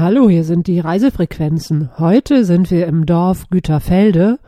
Hallo, hier sind die Reisefrequenzen. Heute sind wir im Dorf Güterfelde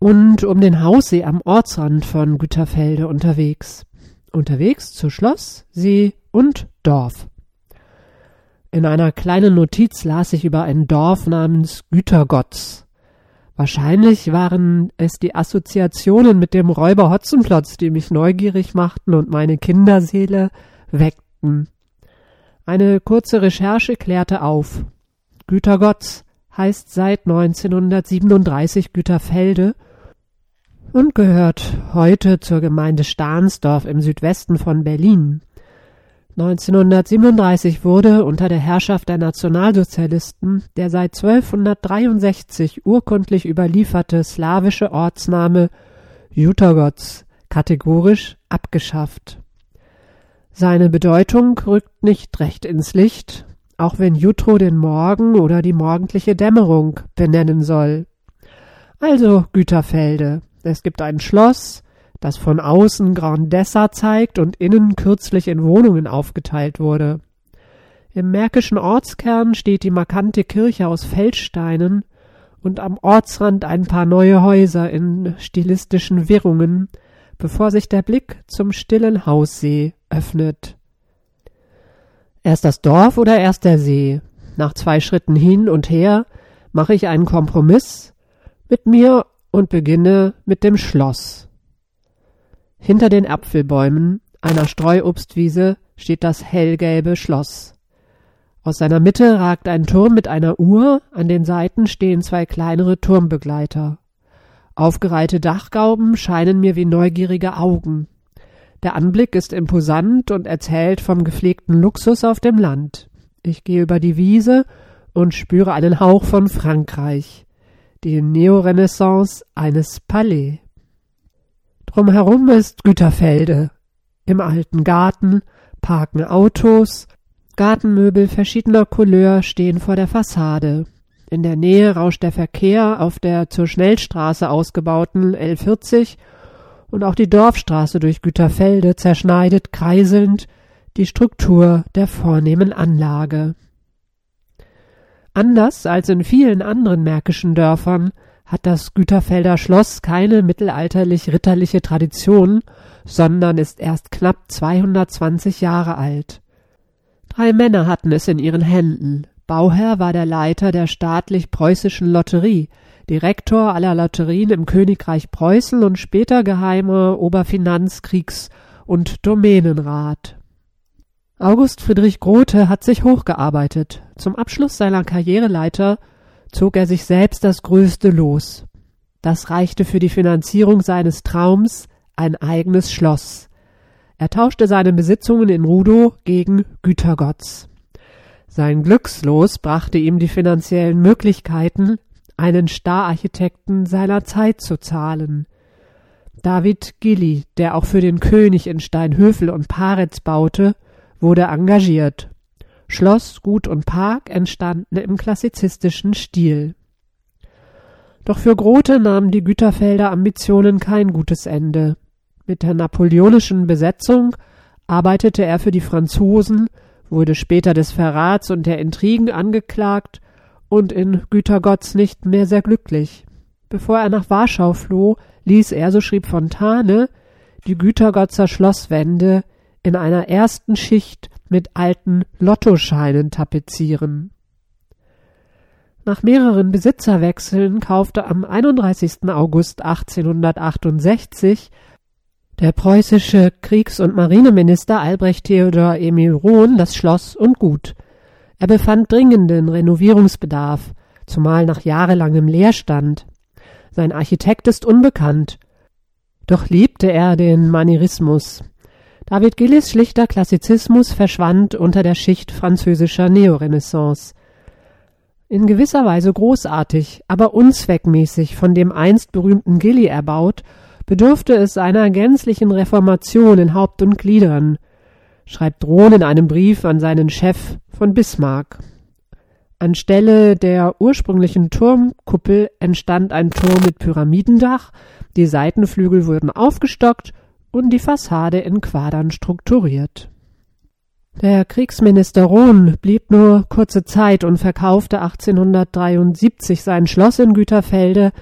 und um den Haussee am Ortsrand von Güterfelde unterwegs. Unterwegs zu Schloss, See und Dorf. In einer kleinen Notiz las ich über ein Dorf namens Gütergotz. Wahrscheinlich waren es die Assoziationen mit dem Räuber Hotzenplotz, die mich neugierig machten und meine Kinderseele weckten. Eine kurze Recherche klärte auf. Gütergotz heißt seit 1937 Güterfelde und gehört heute zur Gemeinde Stahnsdorf im Südwesten von Berlin. 1937 wurde unter der Herrschaft der Nationalsozialisten der seit 1263 urkundlich überlieferte slawische Ortsname Jutergotz kategorisch abgeschafft. Seine Bedeutung rückt nicht recht ins Licht, auch wenn Jutro den Morgen oder die morgendliche Dämmerung benennen soll. Also Güterfelde. Es gibt ein Schloss, das von außen Grandessa zeigt und innen kürzlich in Wohnungen aufgeteilt wurde. Im märkischen Ortskern steht die markante Kirche aus Feldsteinen und am Ortsrand ein paar neue Häuser in stilistischen Wirrungen, bevor sich der Blick zum stillen Haussee öffnet. Erst das Dorf oder erst der See? Nach zwei Schritten hin und her mache ich einen Kompromiss mit mir und beginne mit dem Schloss. Hinter den Apfelbäumen einer Streuobstwiese steht das hellgelbe Schloss. Aus seiner Mitte ragt ein Turm mit einer Uhr, an den Seiten stehen zwei kleinere Turmbegleiter. Aufgereihte Dachgauben scheinen mir wie neugierige Augen. Der Anblick ist imposant und erzählt vom gepflegten Luxus auf dem Land. Ich gehe über die Wiese und spüre einen Hauch von Frankreich, die Neorenaissance eines Palais. Drumherum ist Güterfelde. Im alten Garten parken Autos, Gartenmöbel verschiedener Couleur stehen vor der Fassade. In der Nähe rauscht der Verkehr auf der zur Schnellstraße ausgebauten L40 und auch die Dorfstraße durch Güterfelde zerschneidet kreiselnd die Struktur der vornehmen Anlage. Anders als in vielen anderen märkischen Dörfern hat das Güterfelder Schloss keine mittelalterlich-ritterliche Tradition, sondern ist erst knapp 220 Jahre alt. Drei Männer hatten es in ihren Händen, Bauherr war der Leiter der staatlich-preußischen Lotterie, Direktor aller Lotterien im Königreich Preußen und später geheimer Oberfinanz-, Kriegs- und Domänenrat. August Friedrich Grote hat sich hochgearbeitet. Zum Abschluss seiner Karriereleiter zog er sich selbst das größte Los. Das reichte für die Finanzierung seines Traums ein eigenes Schloss. Er tauschte seine Besitzungen in Rudow gegen Gütergotz. Sein Glückslos brachte ihm die finanziellen Möglichkeiten, einen Stararchitekten seiner Zeit zu zahlen. David Gilly, der auch für den König in Steinhöfel und Paritz baute, wurde engagiert. Schloss, Gut und Park entstanden im klassizistischen Stil. Doch für Grote nahmen die Güterfelder Ambitionen kein gutes Ende. Mit der napoleonischen Besetzung arbeitete er für die Franzosen wurde später des Verrats und der Intrigen angeklagt und in Gütergotz nicht mehr sehr glücklich. Bevor er nach Warschau floh, ließ er, so schrieb Fontane, die Gütergotzer Schlosswände in einer ersten Schicht mit alten Lottoscheinen tapezieren. Nach mehreren Besitzerwechseln kaufte am 31. August 1868 der preußische Kriegs- und Marineminister Albrecht Theodor Emil Rohn das Schloss und Gut. Er befand dringenden Renovierungsbedarf, zumal nach jahrelangem Leerstand. Sein Architekt ist unbekannt. Doch liebte er den Manierismus. David Gillis schlichter Klassizismus verschwand unter der Schicht französischer Neorenaissance. In gewisser Weise großartig, aber unzweckmäßig von dem einst berühmten Gilly erbaut bedurfte es einer gänzlichen Reformation in Haupt und Gliedern, schreibt Rohn in einem Brief an seinen Chef von Bismarck. Anstelle der ursprünglichen Turmkuppel entstand ein Turm mit Pyramidendach, die Seitenflügel wurden aufgestockt und die Fassade in Quadern strukturiert. Der Kriegsminister Rohn blieb nur kurze Zeit und verkaufte 1873 sein Schloss in Güterfelde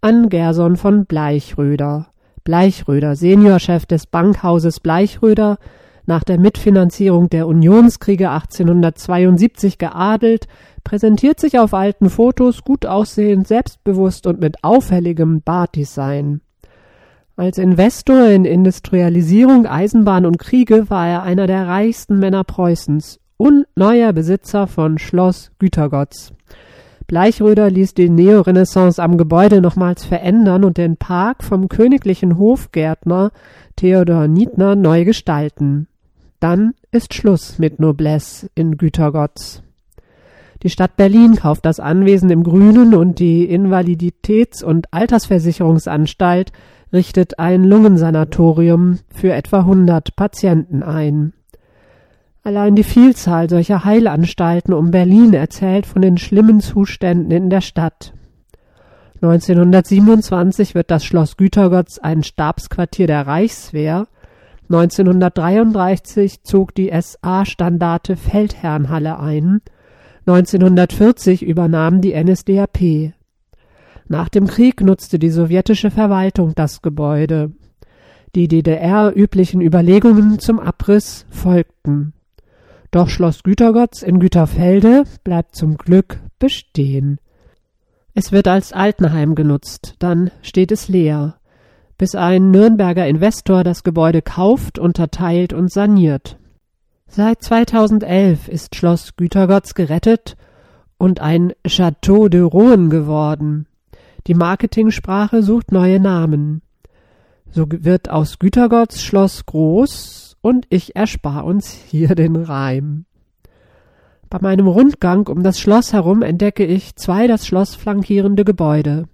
an Gerson von Bleichröder. Bleichröder, Seniorchef des Bankhauses Bleichröder, nach der Mitfinanzierung der Unionskriege 1872 geadelt, präsentiert sich auf alten Fotos gut aussehend, selbstbewusst und mit auffälligem Bartdesign. Als Investor in Industrialisierung, Eisenbahn und Kriege war er einer der reichsten Männer Preußens und neuer Besitzer von Schloss Gütergotz. Bleichröder ließ die Neorenaissance am Gebäude nochmals verändern und den Park vom königlichen Hofgärtner Theodor Niedner neu gestalten. Dann ist Schluss mit Noblesse in Gütergotz. Die Stadt Berlin kauft das Anwesen im Grünen und die Invaliditäts- und Altersversicherungsanstalt richtet ein Lungensanatorium für etwa 100 Patienten ein. Allein die Vielzahl solcher Heilanstalten um Berlin erzählt von den schlimmen Zuständen in der Stadt. 1927 wird das Schloss Gütergotz ein Stabsquartier der Reichswehr 1933 zog die SA-Standarte Feldherrnhalle ein, 1940 übernahm die NSDAP. Nach dem Krieg nutzte die sowjetische Verwaltung das Gebäude. Die DDR-üblichen Überlegungen zum Abriss folgten. Doch Schloss Gütergotz in Güterfelde bleibt zum Glück bestehen. Es wird als Altenheim genutzt, dann steht es leer bis ein Nürnberger Investor das Gebäude kauft, unterteilt und saniert. Seit 2011 ist Schloss Gütergotz gerettet und ein Château de Rouen geworden. Die Marketingsprache sucht neue Namen. So wird aus Gütergotz Schloss groß und ich erspar uns hier den Reim. Bei meinem Rundgang um das Schloss herum entdecke ich zwei das Schloss flankierende Gebäude.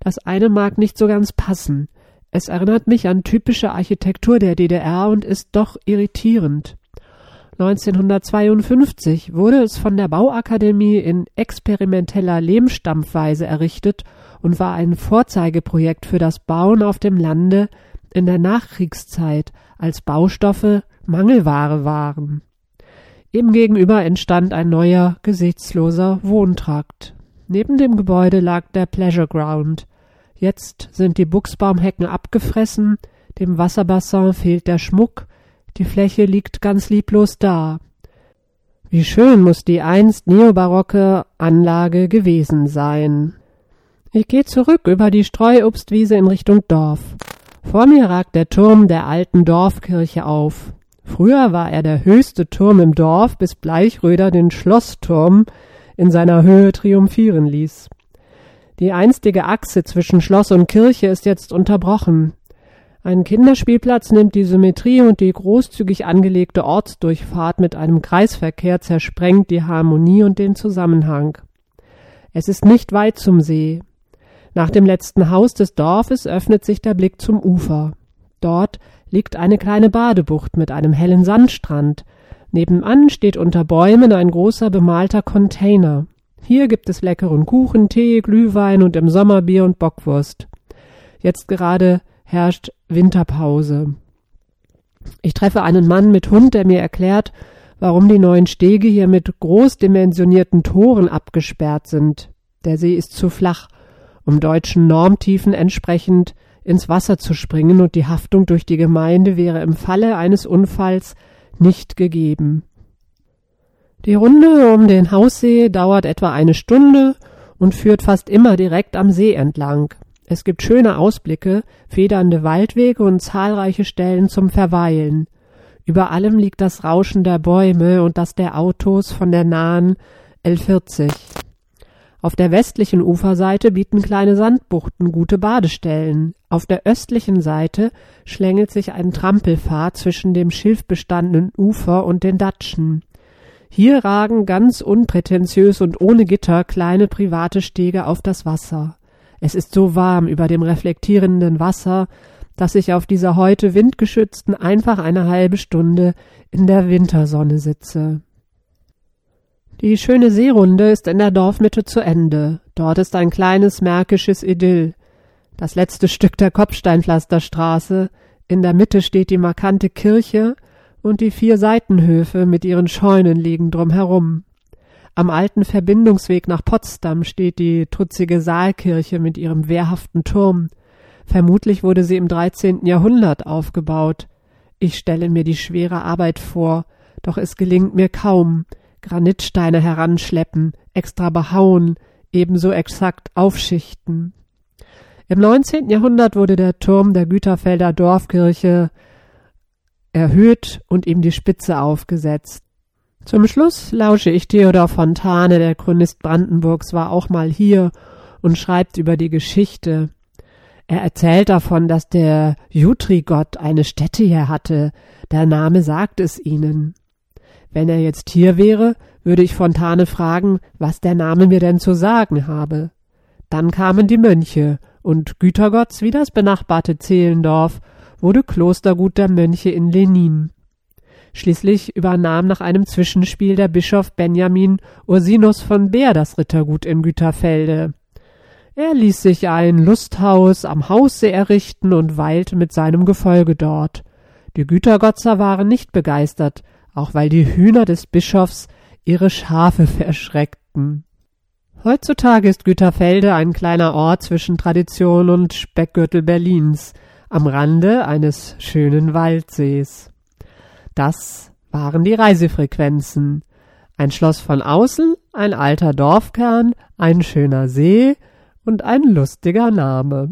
Das eine mag nicht so ganz passen. Es erinnert mich an typische Architektur der DDR und ist doch irritierend. 1952 wurde es von der Bauakademie in experimenteller Lehmstampfweise errichtet und war ein Vorzeigeprojekt für das Bauen auf dem Lande in der Nachkriegszeit, als Baustoffe Mangelware waren. Ihm gegenüber entstand ein neuer, gesichtsloser Wohntrakt. Neben dem Gebäude lag der Pleasure Ground, Jetzt sind die Buchsbaumhecken abgefressen, dem Wasserbassin fehlt der Schmuck, die Fläche liegt ganz lieblos da. Wie schön muss die einst neobarocke Anlage gewesen sein. Ich gehe zurück über die Streuobstwiese in Richtung Dorf. Vor mir ragt der Turm der alten Dorfkirche auf. Früher war er der höchste Turm im Dorf, bis Bleichröder den Schlossturm in seiner Höhe triumphieren ließ. Die einstige Achse zwischen Schloss und Kirche ist jetzt unterbrochen. Ein Kinderspielplatz nimmt die Symmetrie und die großzügig angelegte Ortsdurchfahrt mit einem Kreisverkehr zersprengt die Harmonie und den Zusammenhang. Es ist nicht weit zum See. Nach dem letzten Haus des Dorfes öffnet sich der Blick zum Ufer. Dort liegt eine kleine Badebucht mit einem hellen Sandstrand. Nebenan steht unter Bäumen ein großer bemalter Container. Hier gibt es leckeren Kuchen, Tee, Glühwein und im Sommer Bier und Bockwurst. Jetzt gerade herrscht Winterpause. Ich treffe einen Mann mit Hund, der mir erklärt, warum die neuen Stege hier mit großdimensionierten Toren abgesperrt sind. Der See ist zu flach, um deutschen Normtiefen entsprechend ins Wasser zu springen, und die Haftung durch die Gemeinde wäre im Falle eines Unfalls nicht gegeben. Die Runde um den Haussee dauert etwa eine Stunde und führt fast immer direkt am See entlang. Es gibt schöne Ausblicke, federnde Waldwege und zahlreiche Stellen zum Verweilen. Über allem liegt das Rauschen der Bäume und das der Autos von der nahen L40. Auf der westlichen Uferseite bieten kleine Sandbuchten gute Badestellen. Auf der östlichen Seite schlängelt sich ein Trampelpfad zwischen dem schilfbestandenen Ufer und den Datschen. Hier ragen ganz unprätentiös und ohne Gitter kleine private Stege auf das Wasser. Es ist so warm über dem reflektierenden Wasser, dass ich auf dieser heute windgeschützten einfach eine halbe Stunde in der Wintersonne sitze. Die schöne Seerunde ist in der Dorfmitte zu Ende. Dort ist ein kleines märkisches Idyll. Das letzte Stück der Kopfsteinpflasterstraße. In der Mitte steht die markante Kirche und die vier Seitenhöfe mit ihren Scheunen liegen drumherum. Am alten Verbindungsweg nach Potsdam steht die trutzige Saalkirche mit ihrem wehrhaften Turm. Vermutlich wurde sie im 13. Jahrhundert aufgebaut. Ich stelle mir die schwere Arbeit vor, doch es gelingt mir kaum. Granitsteine heranschleppen, extra behauen, ebenso exakt aufschichten. Im 19. Jahrhundert wurde der Turm der Güterfelder Dorfkirche erhöht und ihm die Spitze aufgesetzt. Zum Schluss lausche ich Theodor Fontane, der Chronist Brandenburgs war auch mal hier und schreibt über die Geschichte. Er erzählt davon, dass der Jutri-Gott eine Stätte hier hatte. Der Name sagt es ihnen. Wenn er jetzt hier wäre, würde ich Fontane fragen, was der Name mir denn zu sagen habe. Dann kamen die Mönche, und Gütergotts wie das benachbarte Zehlendorf wurde Klostergut der Mönche in Lenin. Schließlich übernahm nach einem Zwischenspiel der Bischof Benjamin Ursinus von Beer das Rittergut in Güterfelde. Er ließ sich ein Lusthaus am Haussee errichten und weilte mit seinem Gefolge dort. Die Gütergotzer waren nicht begeistert, auch weil die Hühner des Bischofs ihre Schafe verschreckten. Heutzutage ist Güterfelde ein kleiner Ort zwischen Tradition und Speckgürtel Berlins, am Rande eines schönen Waldsees. Das waren die Reisefrequenzen. Ein Schloss von außen, ein alter Dorfkern, ein schöner See und ein lustiger Name.